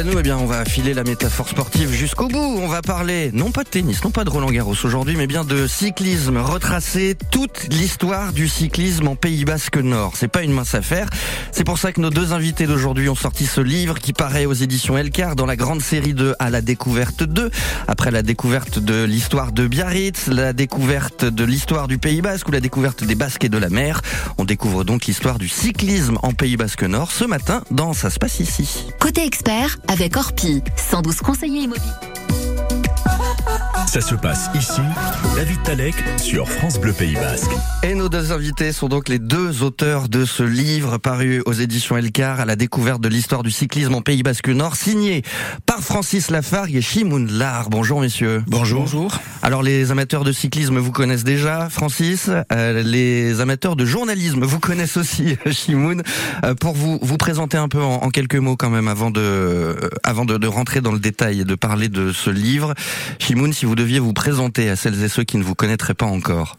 eh bien, on va filer la métaphore sportive jusqu'au bout. On va parler, non pas de tennis, non pas de Roland Garros aujourd'hui, mais bien de cyclisme. Retracer toute l'histoire du cyclisme en Pays Basque Nord. C'est pas une mince affaire. C'est pour ça que nos deux invités d'aujourd'hui ont sorti ce livre qui paraît aux éditions Elcar dans la grande série de À la découverte 2. Après la découverte de l'histoire de Biarritz, la découverte de l'histoire du Pays Basque ou la découverte des Basques et de la mer. On découvre donc l'histoire du cyclisme en Pays Basque Nord ce matin dans Ça se passe ici. Côté expert avec Orpi, 112 conseillers immobiliers. Ça se passe ici, David Talek sur France Bleu Pays Basque. Et nos deux invités sont donc les deux auteurs de ce livre paru aux éditions Elcar à la découverte de l'histoire du cyclisme en Pays Basque Nord, signé par Francis Lafargue et Chimoun Lar. Bonjour messieurs. Bonjour. Bonjour. Alors les amateurs de cyclisme vous connaissent déjà, Francis. Euh, les amateurs de journalisme vous connaissent aussi, Chimoun. Euh, pour vous vous présenter un peu en, en, quelques mots quand même avant de euh, avant de, de, rentrer dans le détail et de parler de ce livre, Chimoun, si vous deviez vous présenter à celles et ceux qui ne vous connaîtraient pas encore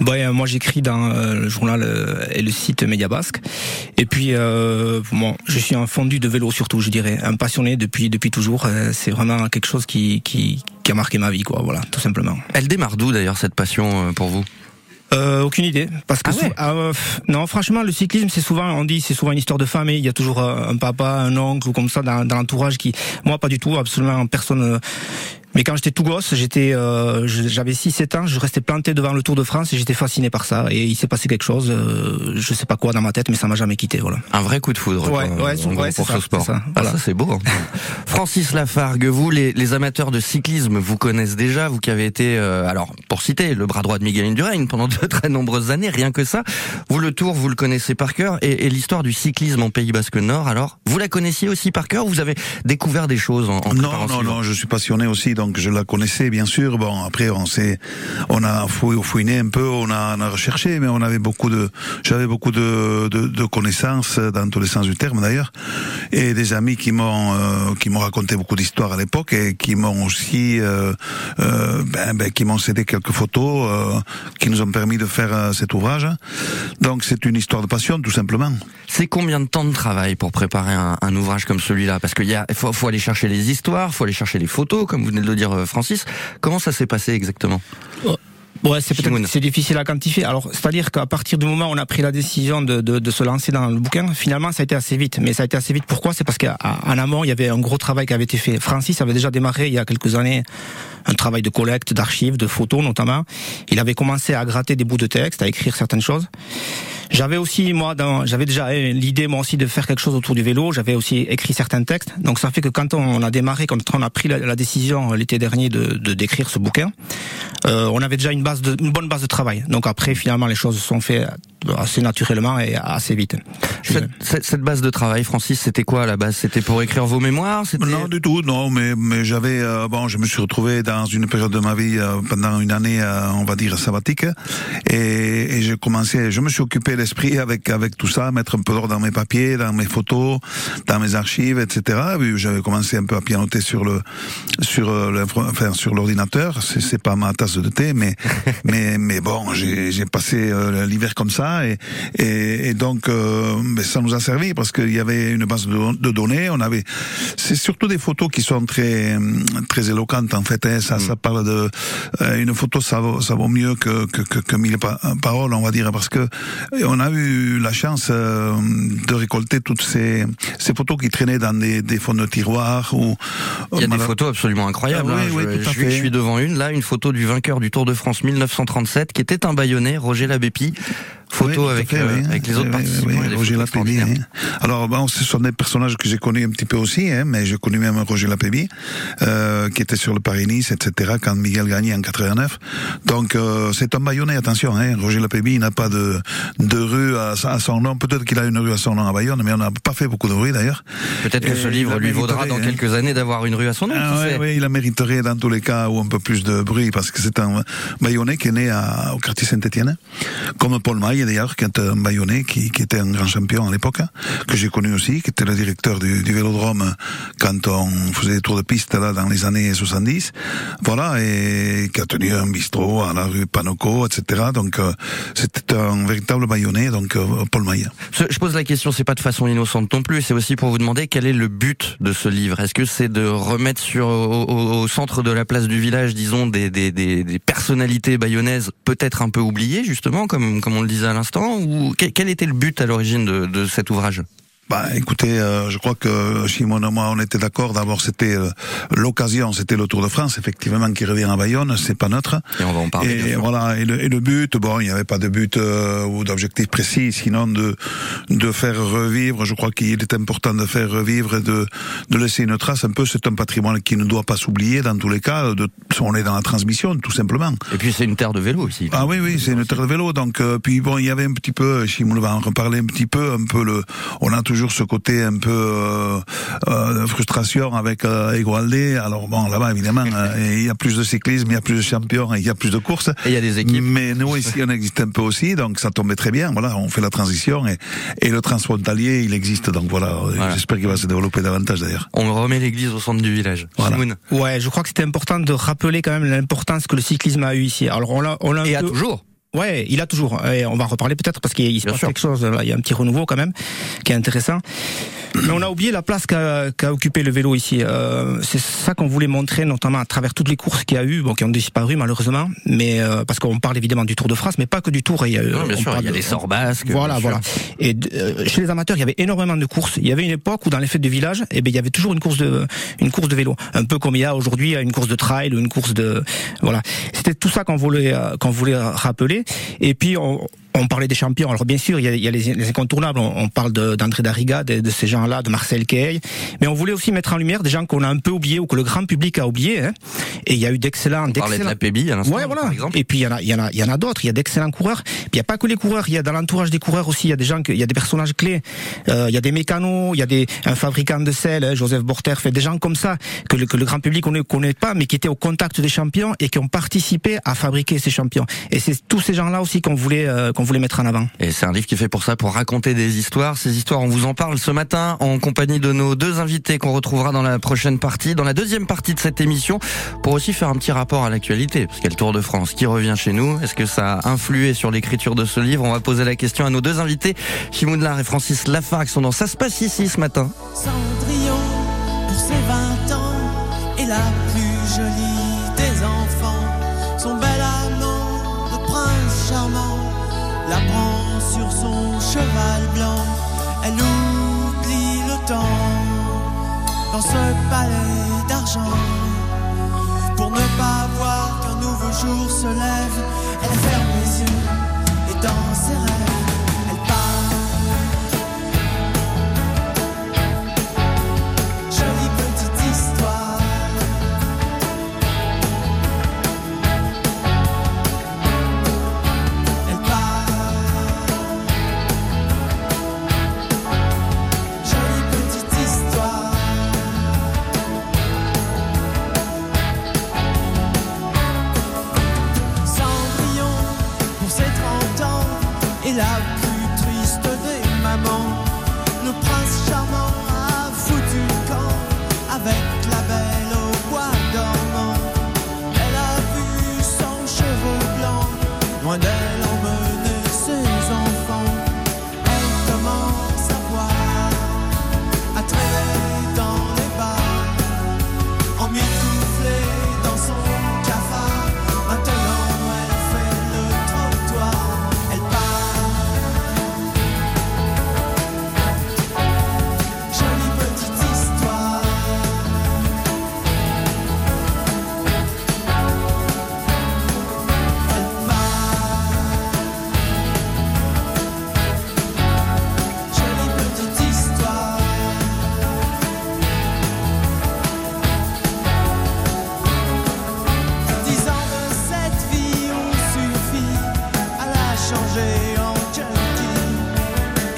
Bon, moi j'écris dans euh, le journal euh, et le site Média Basque. Et puis euh, bon, je suis un fondu de vélo surtout, je dirais, un passionné depuis depuis toujours. c'est vraiment quelque chose qui, qui qui a marqué ma vie, quoi. Voilà, tout simplement. Elle démarre d'où d'ailleurs cette passion pour vous? Euh, aucune idée, parce que ah ouais. ah, euh, non, franchement, le cyclisme, c'est souvent, on dit, c'est souvent une histoire de famille. Il y a toujours euh, un papa, un oncle ou comme ça dans, dans l'entourage qui, moi, pas du tout, absolument personne. Mais quand j'étais tout gosse, j'étais, euh, j'avais 6-7 ans, je restais planté devant le Tour de France et j'étais fasciné par ça. Et il s'est passé quelque chose, euh, je sais pas quoi dans ma tête, mais ça m'a jamais quitté. Voilà. Un vrai coup de foudre. Ouais, quoi, ouais, ouais, pour ça, ce sport. Ça, voilà. ah, ça c'est beau. Hein. Francis Lafargue, vous, les, les, amateurs de cyclisme, vous connaissez déjà, vous qui avez été, euh, alors pour citer, le bras droit de Miguel Indurain pendant de très nombreuses années, rien que ça. Vous le Tour, vous le connaissez par cœur, et, et l'histoire du cyclisme en Pays Basque Nord. Alors, vous la connaissiez aussi par cœur Vous avez découvert des choses en, en Non, non, non, je suis passionné aussi, donc je la connaissais bien sûr. Bon, après, on s'est, on a fouiné un peu, on a, recherché, mais on avait beaucoup de, j'avais beaucoup de, connaissances dans tous les sens du terme d'ailleurs, et des amis qui m'ont, euh, qui m'ont raconté beaucoup d'histoires à l'époque et qui m'ont aussi, euh, euh, ben, ben, qui m'ont cédé quelques photos, qui nous ont permis de faire cet ouvrage. Donc, c'est une histoire de passion, tout simplement. C'est combien de temps de travail pour préparer un, ouvrage comme celui-là? Parce qu'il y faut aller chercher les histoires, faut aller chercher les photos, comme vous venez de le dire, Francis. Comment ça s'est passé exactement? Oh. Ouais, c'est peut-être c'est difficile à quantifier. Alors, c'est-à-dire qu'à partir du moment où on a pris la décision de, de, de, se lancer dans le bouquin, finalement, ça a été assez vite. Mais ça a été assez vite. Pourquoi? C'est parce qu'en amont, il y avait un gros travail qui avait été fait. Francis avait déjà démarré il y a quelques années un travail de collecte, d'archives, de photos notamment. Il avait commencé à gratter des bouts de texte, à écrire certaines choses. J'avais aussi moi, j'avais déjà l'idée moi aussi de faire quelque chose autour du vélo. J'avais aussi écrit certains textes. Donc ça fait que quand on a démarré, quand on a pris la, la décision l'été dernier de, de d'écrire ce bouquin, euh, on avait déjà une base, de, une bonne base de travail. Donc après, finalement, les choses se sont faites assez naturellement et assez vite. Cette, cette, cette base de travail, Francis, c'était quoi à la base? C'était pour écrire vos mémoires? Non, du tout. Non, mais mais j'avais euh, bon, je me suis retrouvé dans une période de ma vie euh, pendant une année, euh, on va dire sabbatique, et, et j'ai commencé, je me suis occupé l'esprit avec avec tout ça, mettre un peu d'ordre dans mes papiers, dans mes photos, dans mes archives, etc. J'avais commencé un peu à pianoter sur le sur le, enfin sur l'ordinateur. C'est pas ma tasse de thé, mais mais mais bon, j'ai passé euh, l'hiver comme ça et et, et donc euh, ça nous a servi parce qu'il y avait une base de, de données. On avait c'est surtout des photos qui sont très très éloquentes en fait. Hein, ça mm. ça parle de euh, une photo ça vaut ça vaut mieux que que que, que mille paroles on va dire parce que on a eu la chance euh, de récolter toutes ces ces photos qui traînaient dans des, des fonds de tiroirs ou il y a des photos absolument incroyables. Ah, oui, hein. oui, je, je, je, suis devant une là, une photo du vainqueur du Tour de France 1937 qui était un baïonné, Roger Labépi. Photo oui, avec, fait, euh, oui. avec les autres oui, participants. Oui, Roger Lapébi. Hein. Alors bon, ce sont des personnages que j'ai connus un petit peu aussi, hein, mais j'ai connu même Roger Lapébi, euh, qui était sur le Paris-Nice, etc. quand Miguel gagnait en 89. Donc euh, c'est un baïonné, attention. Hein, Roger Lapébi n'a pas de, de rue à, à son nom. Peut-être qu'il a une rue à son nom à Bayonne, mais on n'a pas fait beaucoup de rues d'ailleurs. Peut-être que ce livre lui vaudra dans quelques années d'avoir une rue à son nom. Ah, oui, oui, il la mériterait dans tous les cas ou un peu plus de bruit parce que c'est un baïonné qui est né à, au quartier Saint-Étienne, comme Paul Maille D'ailleurs, qui est un Bayonnais, qui, était un grand champion à l'époque, hein, que j'ai connu aussi, qui était le directeur du, du, Vélodrome quand on faisait des tours de piste là dans les années 70. Voilà, et qui a tenu un bistrot à la rue Panoco, etc. Donc euh, c'était un véritable Bayonnais, donc euh, Paul Maille. Je pose la question, c'est pas de façon innocente non plus, c'est aussi pour vous demander quel est le but de ce livre. Est-ce que c'est de remettre au, centre de la place du village, disons, des, des personnalités bayonnaises peut-être un peu oubliées, justement, comme, comme on le disait à l'instant, ou quel était le but à l'origine de, de cet ouvrage? Bah, écoutez, euh, je crois que Simon et moi, on était d'accord. D'abord, c'était euh, l'occasion, c'était le Tour de France, effectivement, qui revient à Bayonne. C'est pas neutre. Et on va en parler. Et voilà. Et le, et le, but, bon, il n'y avait pas de but euh, ou d'objectif précis, sinon de de faire revivre. Je crois qu'il est important de faire revivre et de de laisser une trace. Un peu, c'est un patrimoine qui ne doit pas s'oublier dans tous les cas. De, on est dans la transmission, tout simplement. Et puis c'est une terre de vélo aussi. Ah oui, oui, c'est une terre de vélo. Donc, puis bon, il y avait un petit peu, Simon va en reparler un petit peu, un peu le, on a toujours ce côté un peu euh, euh, frustration avec euh. Alors bon, là-bas évidemment, euh, il y a plus de cyclisme, il y a plus de champions, il y a plus de courses. Et il y a des équipes. Mais nous ici, on existe un peu aussi, donc ça tombait très bien. Voilà, on fait la transition et, et le transfrontalier, il existe. Donc voilà, j'espère qu'il va se développer davantage d'ailleurs. On remet l'église au centre du village. Voilà. Ouais, je crois que c'était important de rappeler quand même l'importance que le cyclisme a eu ici. Alors on l'a, on l'a et a toujours. Ouais, il a toujours. Et on va en reparler peut-être parce qu'il se passe quelque chose. Là, il y a un petit renouveau quand même qui est intéressant. Mais on a oublié la place qu'a qu occupé le vélo ici. Euh, c'est ça qu'on voulait montrer, notamment à travers toutes les courses qu'il y a eu, bon, qui ont disparu malheureusement, mais euh, parce qu'on parle évidemment du Tour de France, mais pas que du Tour. Il y a, non, bien sûr, il y a les sorts basques. Voilà, voilà. Et euh, chez les amateurs, il y avait énormément de courses. Il y avait une époque où dans les fêtes de village, eh ben, il y avait toujours une course de une course de vélo, un peu comme il y a aujourd'hui une course de trail ou une course de voilà. C'était tout ça qu'on voulait euh, qu'on voulait rappeler. Et puis on, on parlait des champions. Alors bien sûr, il y a, il y a les, les, incontournables. On, on parle d'André Dariga, de, de, ces gens-là, de Marcel Kay. Mais on voulait aussi mettre en lumière des gens qu'on a un peu oubliés ou que le grand public a oubliés. Hein. Et il y a eu d'excellents... On parlait de la PB à l'instant, ouais, voilà. par exemple. Et puis il y en a, il y en a, il y en a d'autres. Il y a d'excellents coureurs. Puis il n'y a pas que les coureurs. Il y a dans l'entourage des coureurs aussi, il y a des gens, il y a des personnages clés. Euh, il y a des mécanos, il y a des un fabricant de sel, hein, Joseph Borter, fait des gens comme ça que le, que le grand public ne connaît pas, mais qui étaient au contact des champions et qui ont participé à fabriquer ces champions. Et c'est tous ces gens-là aussi qu'on voulait euh, qu'on voulait mettre en avant. Et c'est un livre qui est fait pour ça, pour raconter des histoires. Ces histoires, on vous en parle ce matin en compagnie de nos deux invités qu'on retrouvera dans la prochaine partie, dans la deuxième partie de cette émission, pour aussi faire un petit rapport à l'actualité, parce qu'il y a le Tour de France qui revient chez nous. Est-ce que ça a influé sur l'écriture de ce livre? On va poser la question à nos deux invités, Chimoudlar et Francis Lafar, qui sont dans Ça se passe ici ce matin. Cendrillon, pour ses 20 ans, est la plus jolie des enfants. Son bel amant, le prince charmant, la prend sur son cheval blanc, elle oublie le temps dans ce palais d'argent. Pour ne pas voir qu'un nouveau jour se lève, elle ferme les yeux et dans ses rêves.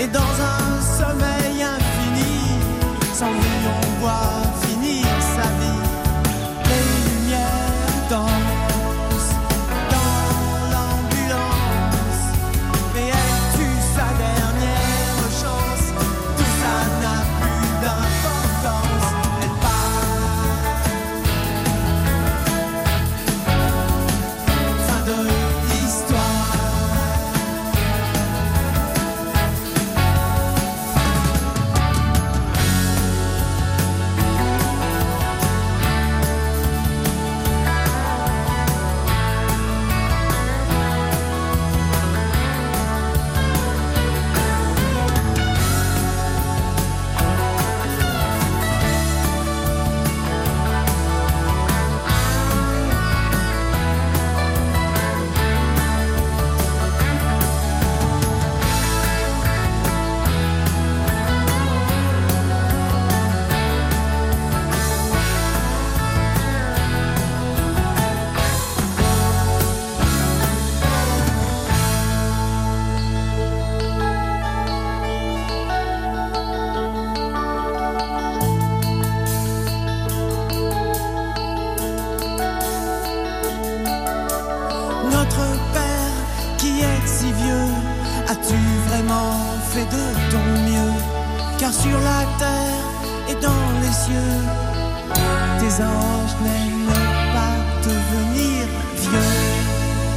et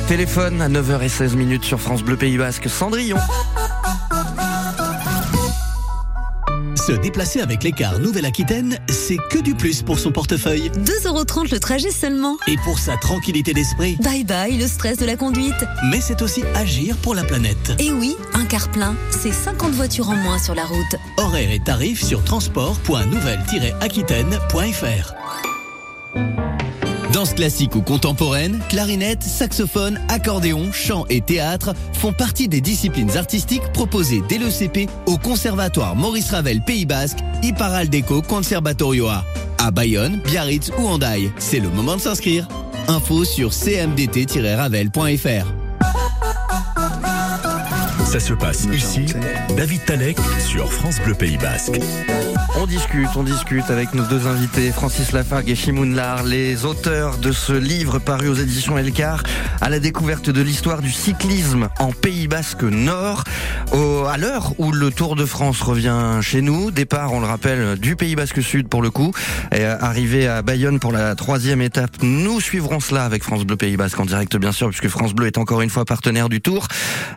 Téléphone à 9h16 minutes sur France Bleu Pays Basque. Cendrillon. Se déplacer avec les cars Nouvelle-Aquitaine, c'est que du plus pour son portefeuille. 2,30€ le trajet seulement. Et pour sa tranquillité d'esprit. Bye bye le stress de la conduite. Mais c'est aussi agir pour la planète. Et oui, un car plein, c'est 50 voitures en moins sur la route. Horaires et tarifs sur transport.nouvelle-aquitaine.fr. Danse classique ou contemporaine, clarinette, saxophone, accordéon, chant et théâtre font partie des disciplines artistiques proposées dès le CP au Conservatoire Maurice Ravel Pays Basque, Iparal Deco Conservatorioa. À Bayonne, Biarritz ou Andaille, c'est le moment de s'inscrire. Info sur cmdt-ravel.fr. Ça se passe ici. David Talek sur France Bleu Pays Basque. On discute, on discute avec nos deux invités, Francis Lafargue et Chimoun Lar, les auteurs de ce livre paru aux éditions Elcar, à la découverte de l'histoire du cyclisme en Pays Basque Nord. Au, à l'heure où le Tour de France revient chez nous, départ, on le rappelle, du Pays Basque Sud pour le coup, et arrivé à Bayonne pour la troisième étape. Nous suivrons cela avec France Bleu Pays Basque en direct, bien sûr, puisque France Bleu est encore une fois partenaire du Tour.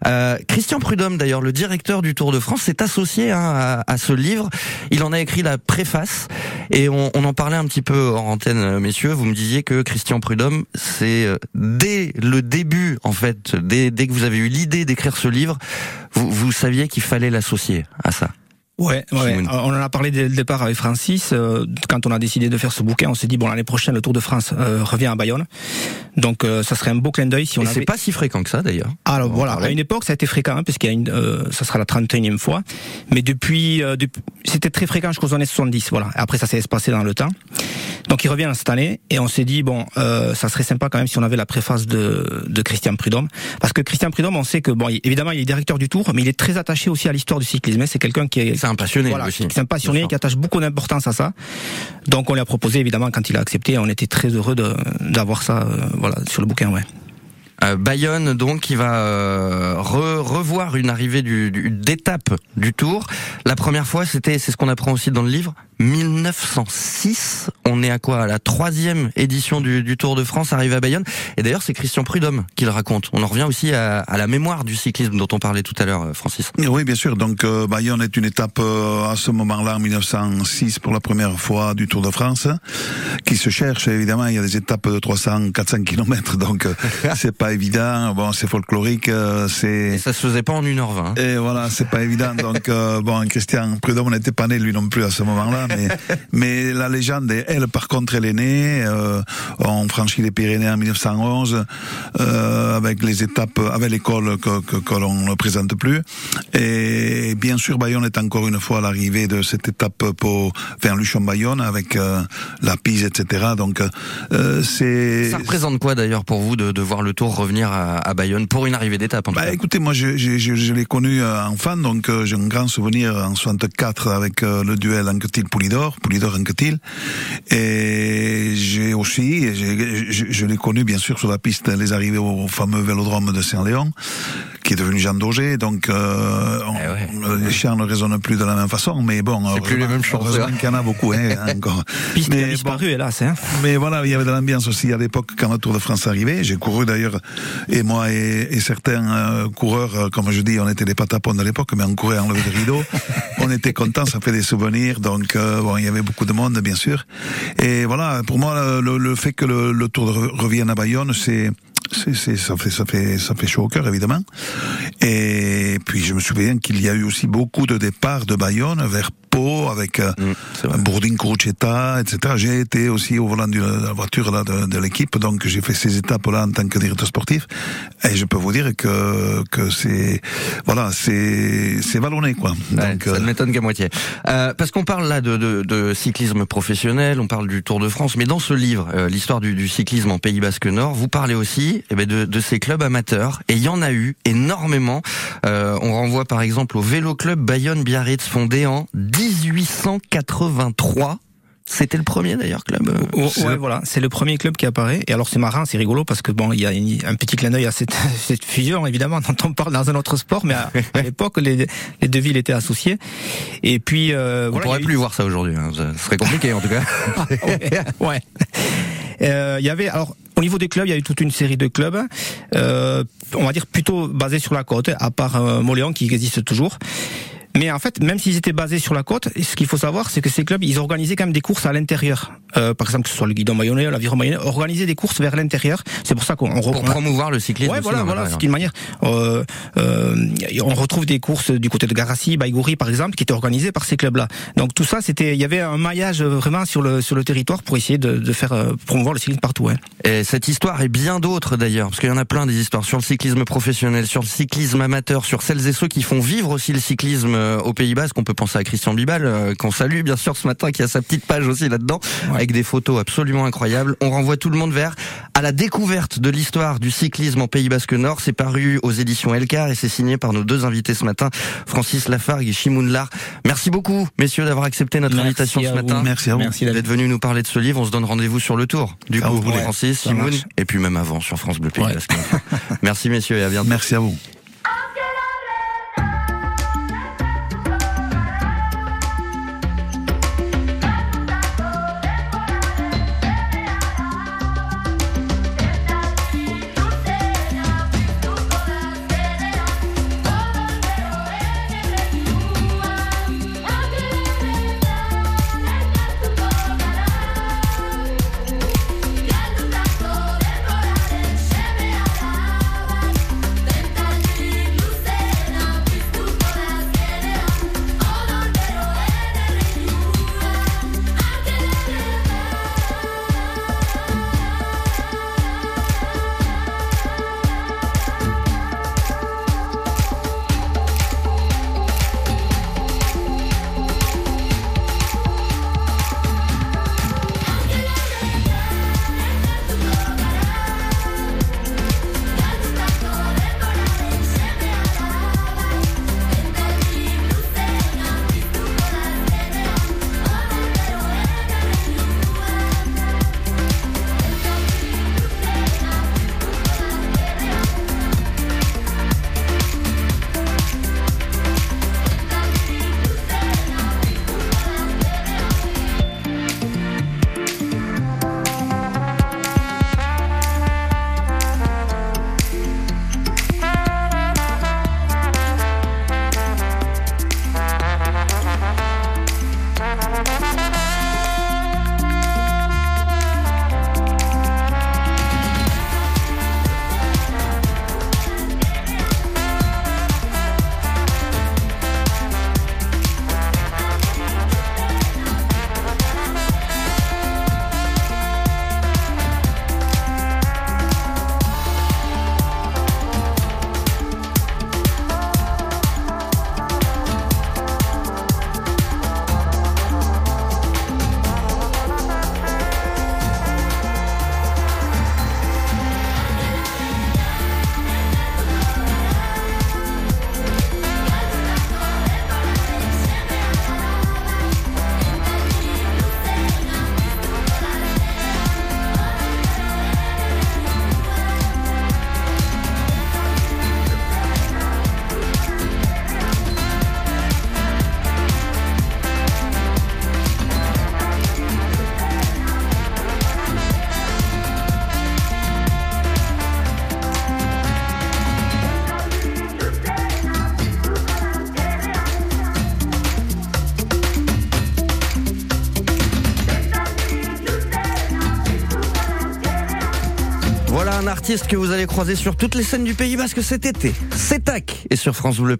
Euh, Christian Prudhomme, d'ailleurs, le directeur du Tour de France, s'est associé hein, à, ce livre. Il en a écrit la préface et on, en parlait un petit peu en antenne, messieurs. Vous me disiez que Christian Prudhomme, c'est dès le début, en fait, dès, que vous avez eu l'idée d'écrire ce livre, vous saviez qu'il fallait l'associer à ça. Ouais, ouais. on en a parlé dès le départ avec Francis. Euh, quand on a décidé de faire ce bouquin, on s'est dit bon l'année prochaine le Tour de France euh, revient à Bayonne, donc euh, ça serait un beau clin d'œil si on. Et avait... c'est pas si fréquent que ça d'ailleurs. Alors voilà, à une époque ça a été fréquent hein, puisqu'il y a une, ça sera la 31e fois, mais depuis, depuis c'était très fréquent jusqu'aux années 70. Voilà. Après ça s'est espacé dans le temps. Donc il revient cette année et on s'est dit bon, euh, ça serait sympa quand même si on avait la préface de, de Christian Prudhomme, parce que Christian Prudhomme, on sait que bon, évidemment il est directeur du Tour, mais il est très attaché aussi à l'histoire du cyclisme. C'est quelqu'un qui est, un passionné voilà, aussi. C'est un passionné qui attache beaucoup d'importance à ça. Donc on lui a proposé évidemment quand il a accepté, on était très heureux d'avoir ça, euh, voilà, sur le bouquin, ouais. Euh, Bayonne donc qui va euh, re, revoir une arrivée du, du d'étape du Tour. La première fois, c'était, c'est ce qu'on apprend aussi dans le livre, 1906. On est à quoi À la troisième édition du, du, Tour de France, arrivé à Bayonne. Et d'ailleurs, c'est Christian Prudhomme qui le raconte. On en revient aussi à, à, la mémoire du cyclisme dont on parlait tout à l'heure, Francis. Oui, bien sûr. Donc euh, Bayonne est une étape euh, à ce moment-là, en 1906, pour la première fois du Tour de France, qui se cherche. Évidemment, il y a des étapes de 300, 400 kilomètres, donc c'est pas évident. Bon, c'est folklorique, c'est. Ça se faisait pas en 1h20. Hein. Et voilà, c'est pas évident. Donc euh, bon, Christian Prudhomme n'était pas né lui non plus à ce moment-là, mais mais la légende, elle, par contre, elle est née. Euh, on franchit les Pyrénées en 1911 euh, avec les étapes, avec l'école que, que, que l'on ne présente plus. Et bien sûr, Bayonne est encore une fois l'arrivée de cette étape pour vers Luchon-Bayonne avec euh, la Pise, etc. Donc euh, c'est. Ça représente quoi d'ailleurs pour vous de, de voir le Tour revenir à, à Bayonne pour une arrivée d'étape Bah écoutez, moi je, je, je, je l'ai connu enfant, donc euh, j'ai un grand souvenir en 64 avec euh, le duel Anquetil-Poulidor, Poulidor-Anquetil, et j'ai aussi, je, je l'ai connu bien sûr sur la piste, les arrivées au fameux vélodrome de Saint-Léon, qui est devenu Jean Daugé, donc euh, on, eh ouais. les chiens ne résonnent plus de la même façon, mais bon, c'est plus les mêmes choses. Heureusement qu'il y en a beaucoup, hein, encore. Piste mais, a disparu, bon, hélas. Hein. Mais voilà, il y avait de l'ambiance aussi à l'époque quand le Tour de France arrivait. J'ai couru d'ailleurs, et moi et, et certains euh, coureurs, euh, comme je dis, on était des patapons de l'époque, mais on courait en levé de rideau. on était contents, ça fait des souvenirs. Donc euh, bon, il y avait beaucoup de monde, bien sûr. Et voilà, pour moi, le, le fait que le, le Tour revienne à Bayonne, c'est c'est, ça fait, ça fait, ça fait chaud au cœur, évidemment. Et puis, je me souviens qu'il y a eu aussi beaucoup de départs de Bayonne vers Pau avec euh, mmh, Bourdin Crocetta, etc. J'ai été aussi au volant de la voiture là de, de l'équipe, donc j'ai fait ces étapes-là en tant que directeur sportif. Et je peux vous dire que que c'est voilà, c'est c'est vallonné quoi. Ouais, donc, ça euh... ne m'étonne qu'à moitié. Euh, parce qu'on parle là de, de, de, cyclisme professionnel, on parle du Tour de France, mais dans ce livre, euh, l'histoire du, du, cyclisme en Pays Basque Nord, vous parlez aussi eh ben, de, de ces clubs amateurs. Et il y en a eu énormément. Euh, on renvoie par exemple au Vélo Club Bayonne Biarritz fondé en 1883. C'était le premier d'ailleurs club. Euh, oh, ouais, voilà, c'est le premier club qui apparaît. Et alors c'est marrant, c'est rigolo parce que bon, il y a un petit clin d'œil à cette, cette, fusion évidemment dont on parle dans un autre sport, mais à, l'époque les, les, deux villes étaient associées. Et puis euh, on pourrait plus voir ça aujourd'hui. Hein. Ce serait compliqué en tout cas. ouais. Euh, il y avait alors au niveau des clubs, il y a eu toute une série de clubs, euh, on va dire plutôt basés sur la côte, à part euh, Moléon qui existe toujours. Mais en fait, même s'ils étaient basés sur la côte, ce qu'il faut savoir, c'est que ces clubs, ils organisaient quand même des courses à l'intérieur. Euh, par exemple, que ce soit le guidon Mayonnais, l'aviron Mayonnais, organiser des courses vers l'intérieur. C'est pour ça qu'on pour promouvoir le cyclisme. Ouais, voilà, voilà, c'est une manière. Euh, euh, on retrouve des courses du côté de Garassi, Baïgouri, par exemple, qui étaient organisées par ces clubs-là. Donc tout ça, c'était, il y avait un maillage vraiment sur le sur le territoire pour essayer de, de faire euh, promouvoir le cyclisme partout. Et cette histoire et bien d'autres d'ailleurs, parce qu'il y en a plein des histoires sur le cyclisme professionnel, sur le cyclisme amateur, sur celles et ceux qui font vivre aussi le cyclisme euh, au Pays Basque. On peut penser à Christian Bibal, euh, qu'on salue bien sûr ce matin, qui a sa petite page aussi là-dedans, avec des photos absolument incroyables. On renvoie tout le monde vers à la découverte de l'histoire du cyclisme en Pays Basque Nord. C'est paru aux éditions Elcar et c'est signé par nos deux invités ce matin, Francis Lafargue et Chimoun Lar. Merci beaucoup, messieurs, d'avoir accepté notre invitation ce matin. Merci à vous. Merci d'être venus nous parler de ce livre. On se donne rendez-vous sur le tour. Du coup, vous, Francis, Chimoun, et puis même avant sur France Bleu Pays Basque. Merci messieurs et à bientôt. Merci à vous. Artiste que vous allez croiser sur toutes les scènes du Pays Basque cet été. C'est tac et sur France Bleu Pays.